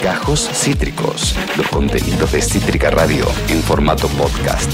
Gajos Cítricos, los contenidos de Cítrica Radio en formato podcast.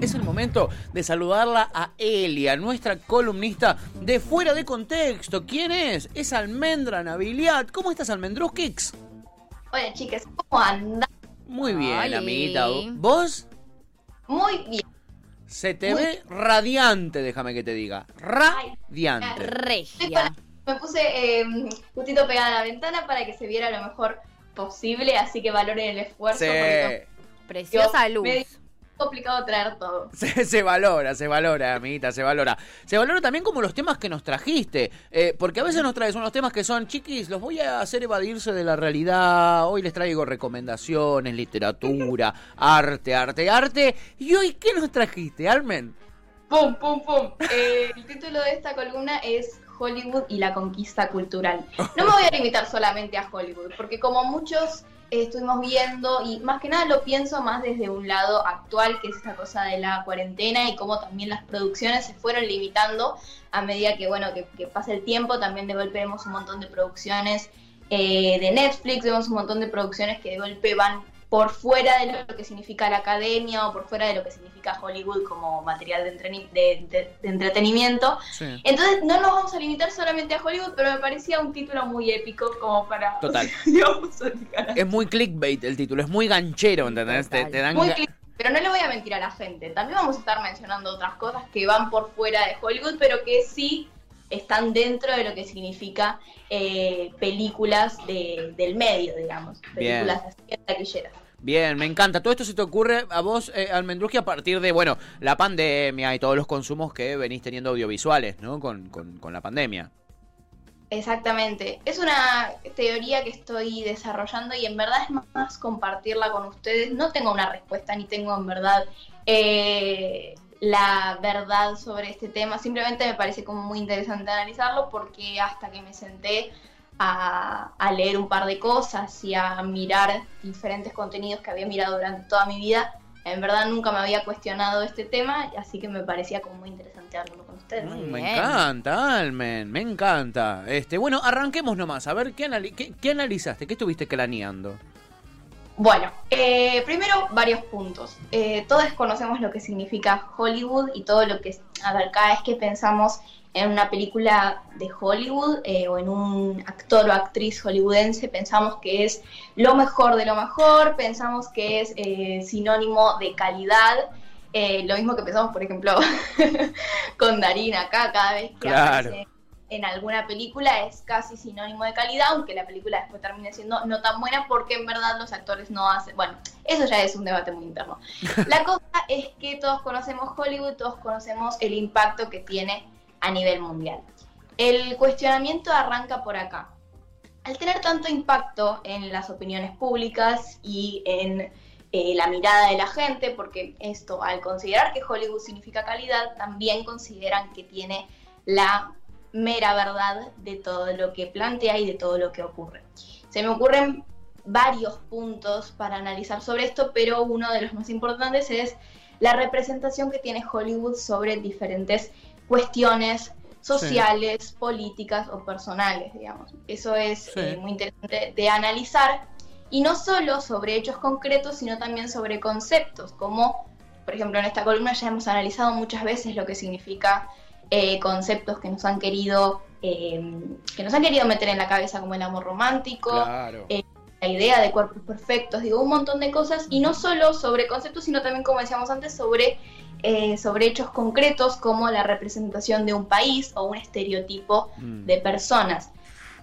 Es el momento de saludarla a Elia, nuestra columnista de Fuera de Contexto. ¿Quién es? Es Almendra Nabiliat. ¿Cómo estás, Almendruskix? Hola, chicas, ¿cómo andan? Muy bien, Oli. amiguita. ¿Vos? Muy bien. Se te ve radiante, déjame que te diga. Radiante. Estoy Regia. Me puse eh, justito pegada a la ventana para que se viera lo mejor posible, así que valoren el esfuerzo. porque Se, Preciosa Yo- luz. me- es complicado traer todo. se, se valora, se valora, amiguita, se valora. Se valora también como los temas que nos trajiste. eh, porque a veces nos traes unos temas que son, chiquis, los voy a hacer evadirse de la realidad. Hoy les traigo recomendaciones, literatura, arte, arte, arte. ¿Y hoy qué nos trajiste, Almen? ¡Pum, pum, pum! Eh, el título de esta columna es Hollywood y la conquista cultural. No me voy a limitar solamente a Hollywood, porque como muchos eh, estuvimos viendo, y más que nada lo pienso más desde un lado actual, que es esa cosa de la cuarentena y cómo también las producciones se fueron limitando a medida que, bueno, que, que pasa el tiempo, también de golpe vemos un montón de producciones eh, de Netflix, vemos un montón de producciones que de golpe van por fuera de lo que significa la academia o por fuera de lo que significa Hollywood como material de, de- de- de entretenimiento. Sí. Entonces no nos vamos a limitar solamente a Hollywood, pero me parecía un título muy épico como para... Total. Es muy clickbait el título, es muy ganchero, ¿entendés? Te, Total. te dan Muy ga- clic- pero no le voy a mentir a la gente. También vamos a estar mencionando otras cosas que van por fuera de Hollywood, pero que sí están dentro de lo que significa eh, películas de- del medio, digamos. Bien. Películas así, taquilleras. Bien, me encanta. Todo esto se te ocurre a vos, eh, a partir de, bueno, la pandemia y todos los consumos que venís teniendo audiovisuales, ¿no? Con, con, con la pandemia. Exactamente. Es una teoría que estoy desarrollando y en verdad es más compartirla con ustedes. No tengo una respuesta ni tengo en verdad eh, la verdad sobre este tema. Simplemente me parece como muy interesante analizarlo porque hasta que me senté a, a leer un par de cosas y a mirar diferentes contenidos que había mirado durante toda mi vida, en verdad nunca me había cuestionado este tema, así que me parecía como muy interesante hablarlo con ustedes. Mm, me encanta, Almen, me encanta. Este, bueno, arranquemos nomás. A ver, ¿qué, anali- qué, qué analizaste? ¿Qué estuviste craneando? Bueno, eh, primero varios puntos. Eh, todos conocemos lo que significa Hollywood y todo lo que, a ver, cada vez que pensamos en una película de Hollywood eh, o en un actor o actriz hollywoodense, pensamos que es lo mejor de lo mejor, pensamos que es eh, sinónimo de calidad. Eh, lo mismo que pensamos, por ejemplo, con Darín acá, cada vez que Claro. aparece en alguna película es casi sinónimo de calidad, aunque la película después termine siendo no tan buena porque en verdad los actores no hacen... Bueno, eso ya es un debate muy interno. La cosa es que todos conocemos Hollywood, todos conocemos el impacto que tiene a nivel mundial. El cuestionamiento arranca por acá. Al tener tanto impacto en las opiniones públicas y en eh, la mirada de la gente, porque esto, al considerar que Hollywood significa calidad, también consideran que tiene la mera verdad de todo lo que plantea y de todo lo que ocurre. Se me ocurren varios puntos para analizar sobre esto, pero uno de los más importantes es la representación que tiene Hollywood sobre diferentes cuestiones sociales, políticas o personales, digamos. Eso es Sí. eh, muy interesante de analizar y no solo sobre hechos concretos, sino también sobre conceptos, como por ejemplo en esta columna ya hemos analizado muchas veces lo que significa eh, conceptos que nos han querido eh, que nos han querido meter en la cabeza como el amor romántico, Claro. eh, idea de cuerpos perfectos, digo, un montón de cosas, y no solo sobre conceptos, sino también, como decíamos antes, sobre, eh, sobre hechos concretos como la representación de un país o un estereotipo Mm. de personas.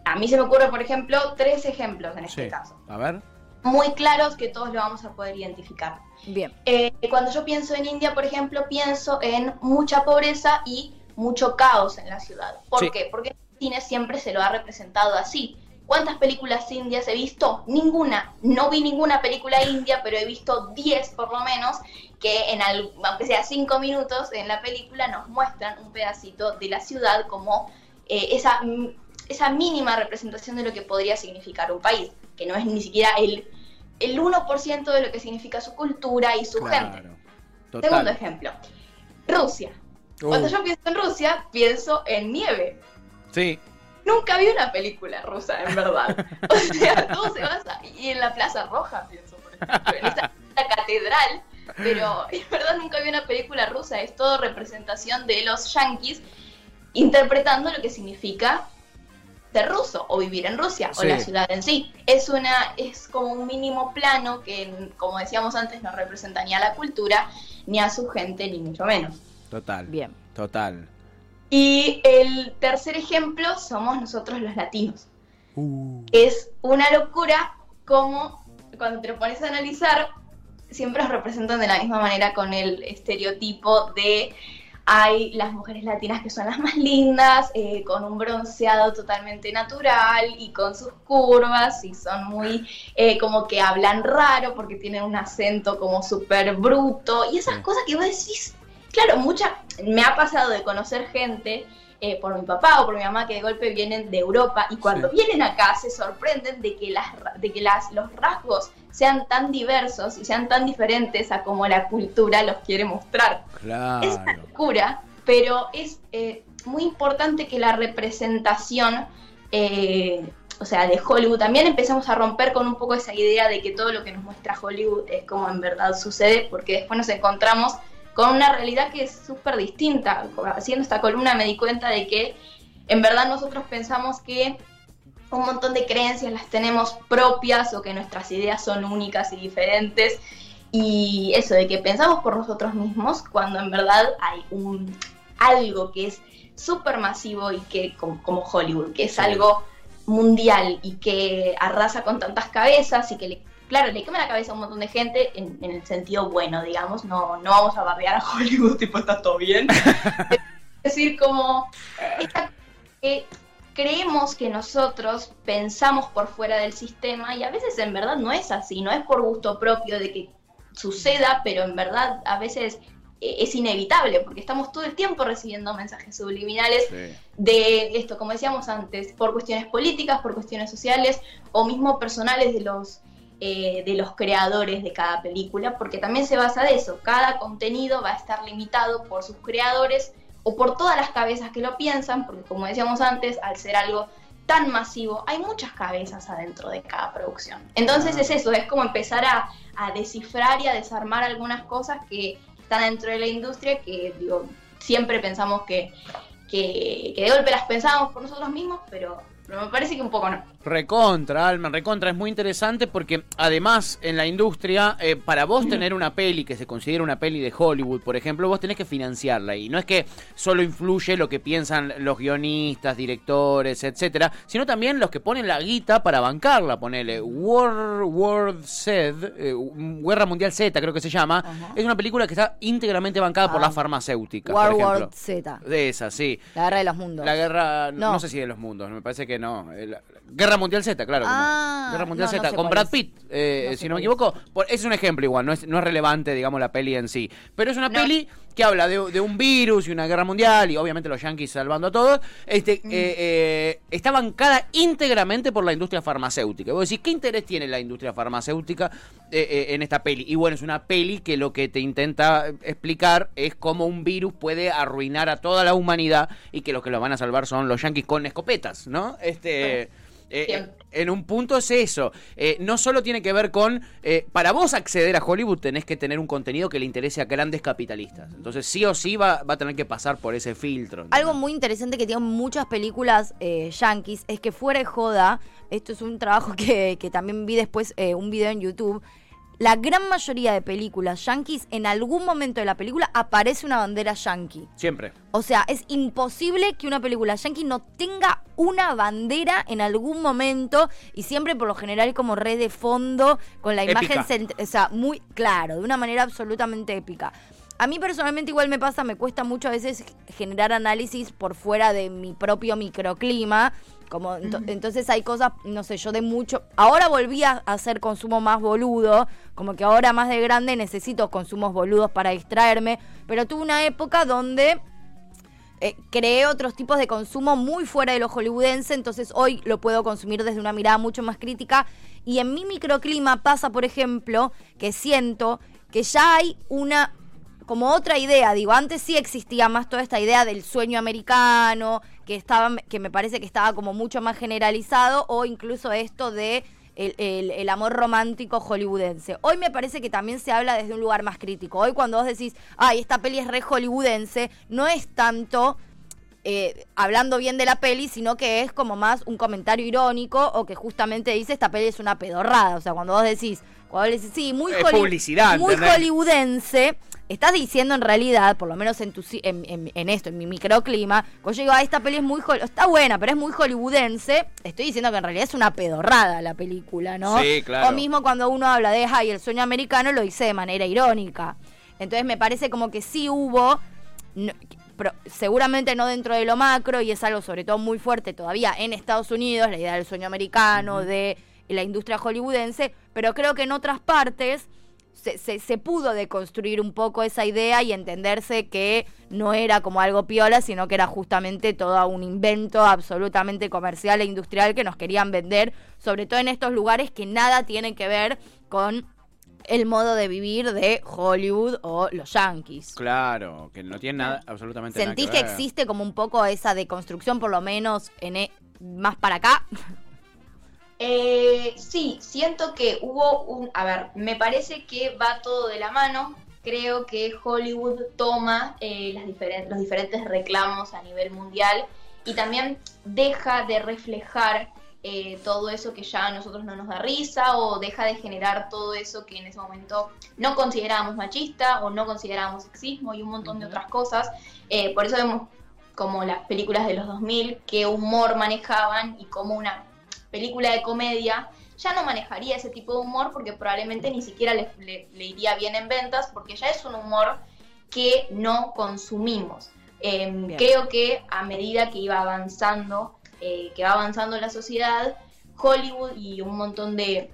A mí se me ocurre, por ejemplo, tres ejemplos en este Sí. caso, A ver. muy claros que todos lo vamos a poder identificar. Bien. Eh, cuando yo pienso en India, por ejemplo, pienso en mucha pobreza y mucho caos en la ciudad. ¿Por Sí. qué? Porque el cine siempre se lo ha representado así. ¿Cuántas películas indias he visto? Ninguna. No vi ninguna película india, pero he visto 10 por lo menos que en al- aunque sea 5 minutos en la película nos muestran un pedacito de la ciudad como eh, esa, esa mínima representación de lo que podría significar un país, que no es ni siquiera el, el 1% de lo que significa su cultura y su gente. Claro. Segundo Total. ejemplo, Rusia. Uh, Cuando yo pienso en Rusia, pienso en nieve. Sí. Nunca vi una película rusa, en verdad. O sea, todo se basa. Y en la Plaza Roja, pienso, por ejemplo, en esta, catedral. Pero en verdad nunca vi una película rusa. Es todo representación de los yankees interpretando lo que significa ser ruso o vivir en Rusia o la ciudad en sí. Es una es como un mínimo plano que como decíamos antes no representa ni a la cultura ni a su gente ni mucho menos. Total. Bien. Total. Y el tercer ejemplo somos nosotros los latinos. Uh. Es una locura como cuando te lo pones a analizar siempre nos representan de la misma manera con el estereotipo de hay las mujeres latinas que son las más lindas, eh, con un bronceado totalmente natural y con sus curvas y son muy eh, como que hablan raro porque tienen un acento como súper bruto y esas cosas que vos decís, claro, mucha, me ha pasado de conocer gente eh, por mi papá o por mi mamá que de golpe vienen de Europa y cuando vienen acá se sorprenden de que, las, de que las, los rasgos sean tan diversos y sean tan diferentes a como la cultura los quiere mostrar. Es una locura, pero es eh, muy importante que la representación, eh, o sea, de Hollywood, también empezamos a romper con un poco esa idea de que todo lo que nos muestra Hollywood es como en verdad sucede, porque después nos encontramos con una realidad que es súper distinta. Haciendo esta columna me di cuenta de que en verdad nosotros pensamos que un montón de creencias las tenemos propias o que nuestras ideas son únicas y diferentes. Y eso de que pensamos por nosotros mismos cuando en verdad hay un algo que es súper masivo y que como, Hollywood, que es algo mundial y que arrasa con tantas cabezas y que le claro, le quema la cabeza a un montón de gente en, el sentido bueno, digamos, no, no vamos a barbear a Hollywood, tipo, está todo bien. es decir, como creemos que nosotros pensamos por fuera del sistema y a veces en verdad no es así, no es por gusto propio de que suceda, pero en verdad a veces eh, es inevitable porque estamos todo el tiempo recibiendo mensajes subliminales de esto, como decíamos antes, por cuestiones políticas, por cuestiones sociales o mismo personales de los eh, de los creadores de cada película, porque también se basa de eso. Cada contenido va a estar limitado por sus creadores o por todas las cabezas que lo piensan, porque como decíamos antes, al ser algo tan masivo, hay muchas cabezas adentro de cada producción. Entonces es eso, es como empezar a, descifrar y a desarmar algunas cosas que están dentro de la industria que digo, siempre pensamos que, que, que de golpe las pensamos por nosotros mismos, pero pero me parece que un poco no. Recontra, Alma, recontra. Es muy interesante porque además en la industria, eh, para vos tener una peli que se considera una peli de Hollywood, por ejemplo, vos tenés que financiarla. Y no es que solo influye lo que piensan los guionistas, directores, etcétera, sino también los que ponen la guita para bancarla. Ponele World, World Z, eh, Guerra Mundial Z, creo que se llama. Es una película que está íntegramente bancada por la ah. farmacéutica. War World Z. De esa, sí. La guerra de los mundos. La guerra, no sé si de los mundos, me parece que no. Guerra Mundial Z, claro. Ah, Guerra Mundial Z, con Brad Pitt, eh, si no me equivoco. es un ejemplo igual, no es, no es relevante, digamos, la peli en sí. Pero es una peli que habla de, un virus y una guerra mundial y obviamente los yankees salvando a todos. Este, mm. eh, eh, está bancada íntegramente por la industria farmacéutica. Vos decís, ¿qué interés tiene la industria farmacéutica en esta peli? Y bueno, es una peli que lo que te intenta explicar es cómo un virus puede arruinar a toda la humanidad y que los que lo van a salvar son los yankees con escopetas, ¿no? Este. Eh, en un punto es eso. Eh, no solo tiene que ver con. Eh, para vos acceder a Hollywood tenés que tener un contenido que le interese a grandes capitalistas. Entonces, sí o sí va, va a tener que pasar por ese filtro. Algo muy interesante que tienen muchas películas yankees es que fuera de joda. Esto es un trabajo que, que también vi después, un video en YouTube la gran mayoría de películas yankees, en algún momento de la película aparece una bandera yankee. Siempre. O sea, es imposible que una película yankee no tenga una bandera en algún momento y siempre por lo general como red de fondo con la imagen, o sea, muy claro, de una manera absolutamente épica. A mí personalmente igual me pasa, me cuesta mucho a veces generar análisis por fuera de mi propio microclima como entonces hay cosas, no sé, yo de mucho. Ahora volví a hacer consumo más boludo, como que ahora más de grande necesito consumos boludos para distraerme, pero tuve una época donde eh, creé otros tipos de consumo muy fuera de lo hollywoodense, entonces hoy lo puedo consumir desde una mirada mucho más crítica. Y en mi microclima pasa, por ejemplo, que siento que ya hay una como otra idea, digo, antes sí existía más toda esta idea del sueño americano, que estaba, que me parece que estaba como mucho más generalizado, o incluso esto de el, el- el amor romántico hollywoodense. Hoy me parece que también se habla desde un lugar más crítico. Hoy cuando vos decís, ay, esta peli es re hollywoodense, no es tanto eh, hablando bien de la peli, sino que es como más un comentario irónico o que justamente dice esta peli es una pedorrada. O sea, cuando vos decís, cuando vos decís, sí, muy, Es publicidad, muy ¿entendés? hollywoodense, estás diciendo en realidad, por lo menos en, tu, en, en- en esto, en mi microclima, cuando yo digo, ah, esta peli es muy, está buena, pero es muy hollywoodense, estoy diciendo que en realidad es una pedorrada la película, ¿no? Sí, claro. O mismo cuando uno habla de, ay, el sueño americano, lo dice de manera irónica. Entonces me parece como que sí hubo no- pero seguramente no dentro de lo macro y es algo sobre todo muy fuerte todavía en Estados Unidos, la idea del sueño americano, de la industria hollywoodense, pero creo que en otras partes se, se, se pudo deconstruir un poco esa idea y entenderse que no era como algo piola, sino que era justamente todo un invento absolutamente comercial e industrial que nos querían vender, sobre todo en estos lugares que nada tienen que ver con el modo de vivir de Hollywood o los yankees. Claro, que no tiene nada, absolutamente ¿Sentís nada que, que, ver. existe como un poco esa deconstrucción, por lo menos en e- más para acá? Eh, sí, siento que hubo un... A ver, me parece que va todo de la mano. Creo que Hollywood toma eh, las diferen- los diferentes reclamos a nivel mundial y también deja de reflejar eh, todo eso que ya a nosotros no nos da risa o deja de generar todo eso que en ese momento no considerábamos machista o no considerábamos sexismo y un montón de otras cosas. Eh, por eso vemos como las películas de los 2000 qué humor manejaban y cómo una película de comedia ya no manejaría ese tipo de humor porque probablemente ni siquiera le, le- le iría bien en ventas porque ya es un humor que no consumimos. Eh, Bien. creo que a medida que iba avanzando, eh, que va avanzando la sociedad, Hollywood y un montón de,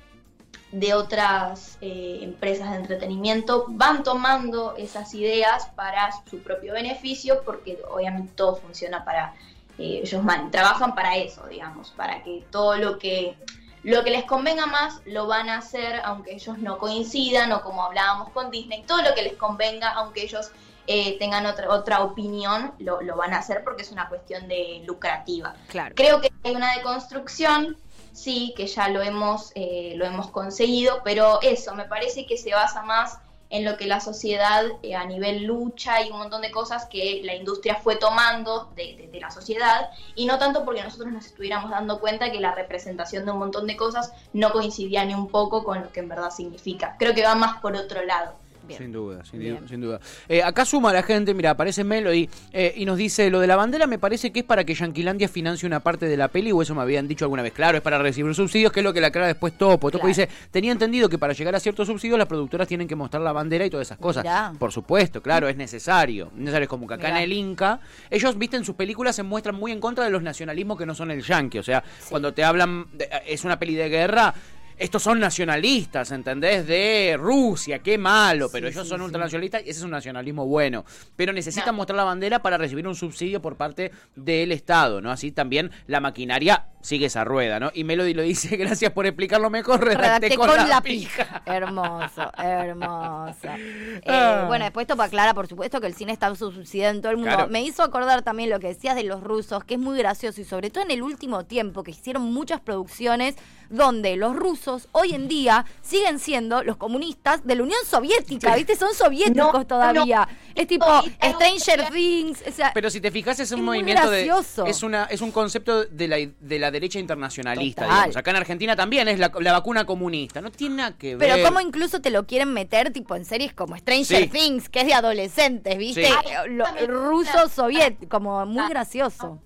de otras eh, empresas de entretenimiento van tomando esas ideas para su propio beneficio porque obviamente todo funciona para eh, ellos man- trabajan para eso, digamos, para que todo lo que lo que les convenga más lo van a hacer aunque ellos no coincidan o como hablábamos con Disney, todo lo que les convenga aunque ellos eh, tengan otra, otra opinión, lo, lo van a hacer porque es una cuestión de lucrativa. Claro. Creo que hay una deconstrucción, sí, que ya lo hemos, eh, lo hemos conseguido, pero eso, me parece que se basa más en lo que la sociedad eh, a nivel lucha y un montón de cosas que la industria fue tomando de, de- de la sociedad y no tanto porque nosotros nos estuviéramos dando cuenta que la representación de un montón de cosas no coincidía ni un poco con lo que en verdad significa. Creo que va más por otro lado. Bien. Sin duda, sin, Bien. sin duda. Eh, acá suma la gente, mira, aparece Melody eh, y nos dice, lo de la bandera me parece que es para que Yanquilandia financie una parte de la peli, o eso me habían dicho alguna vez. Claro, es para recibir subsidios, que es lo que la aclara después Topo. Topo Claro. dice, tenía entendido que para llegar a ciertos subsidios las productoras tienen que mostrar la bandera y todas esas cosas. Mirá. Por supuesto, claro, es necesario. Necesario es como que acá Mirá. en el Inca, ellos, viste, en sus películas se muestran muy en contra de los nacionalismos que no son el yankee. O sea, cuando te hablan, de- es una peli de guerra... Estos son nacionalistas, ¿entendés? De Rusia, qué malo, pero Sí, ellos sí, son ultranacionalistas y ese es un nacionalismo bueno. Pero necesitan No. mostrar la bandera para recibir un subsidio por parte del Estado, ¿no? Así también la maquinaria sigue esa rueda, ¿no? Y Melody lo dice, gracias por explicarlo mejor, redacté, Redacté con, la pija. Hermoso, hermoso. Eh, Ah. Bueno, después esto aclara, por supuesto, que el cine está subsidiado en todo el mundo. Claro. Me hizo acordar también lo que decías de los rusos, que es muy gracioso, y sobre todo en el último tiempo, que hicieron muchas producciones donde los rusos hoy en día siguen siendo los comunistas de la Unión Soviética, ¿viste? Son soviéticos No, todavía. no. es tipo No, Stranger Things. O sea, Pero si te fijas es un Es muy movimiento de es una es un concepto de la de la derecha internacionalista, Total. digamos. Acá en Argentina también es la, la vacuna comunista, no tiene nada que ver. Pero cómo incluso te lo quieren meter tipo en series como Stranger Sí. Things, que es de adolescentes, ¿viste? Sí. Eh, Lo, ruso soviético, como muy gracioso.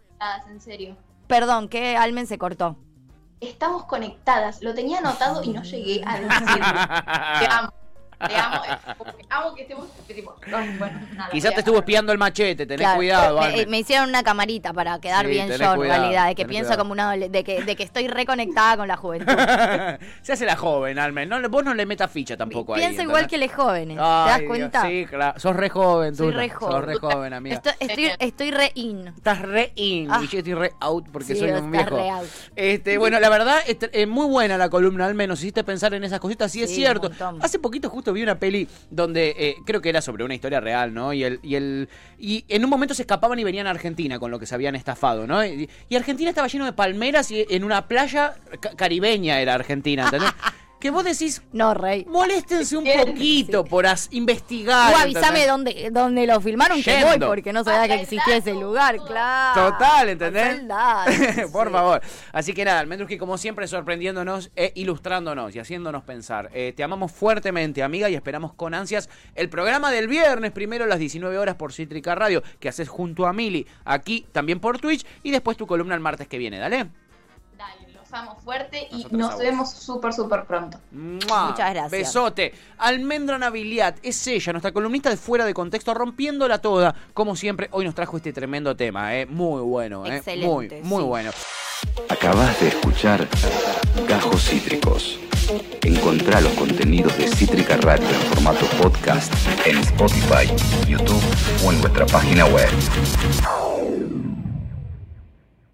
En serio. Perdón, que Almen se cortó. Estamos conectadas. Lo tenía anotado y no llegué a decirlo. Te amo. Te amo. eh, como que amo que estemos. que tipo, ay, bueno, nada, Quizás te estuvo espiando el machete, tenés Claro, cuidado, me, Almen. me hicieron una camarita para quedar Sí, bien yo, en realidad, de que pienso cuidado. como una de que, de que estoy reconectada con la juventud. Se hace la joven, Almen. No, vos no le metas ficha tampoco ahí. Pienso igual que los jóvenes, ¿te das Dios, cuenta? sí, claro. Sos re joven, tú. Soy re joven. Sos re joven, amiga. Estoy, estoy, estoy re in. Estás re in Ah. y yo estoy re out porque Sí, soy un viejo. re out. Este, bueno, la verdad, este, es muy buena la columna, al menos hiciste pensar en esas cositas, sí, es cierto. Hace poquito justo vi una peli donde eh, creo que era sobre una historia real, ¿no? Y el, y el y en un momento se escapaban y venían a Argentina con lo que se habían estafado, ¿no? Y, Argentina estaba lleno de palmeras y en una playa ca- caribeña era Argentina, ¿entendés? que vos decís, No, rey. moléstense un poquito por as- investigar. Tú avísame dónde, dónde lo filmaron que voy porque no sabía que existía ese lugar, claro. Total, ¿entendés? Por sí. favor. Así que nada, Almendruski, como siempre, sorprendiéndonos e ilustrándonos y haciéndonos pensar. Eh, te amamos fuertemente, amiga, y esperamos con ansias el programa del viernes, primero a las 19 horas por Cítrica Radio, que haces junto a Mili, aquí también por Twitch, y después tu columna el martes que viene, ¿dale? Amo fuerte y Nosotros nos vemos súper, súper pronto. ¡Mua! Muchas gracias. Besote. Almendra Naviliat es ella, nuestra columnista de fuera de contexto, rompiéndola toda. Como siempre, hoy nos trajo este tremendo tema, ¿eh? Muy bueno, ¿eh? Excelente, Muy, muy sí. bueno. Acabas de escuchar Gajos Cítricos. Encontrá los contenidos de Cítrica Radio en formato podcast en Spotify, YouTube o en nuestra página web.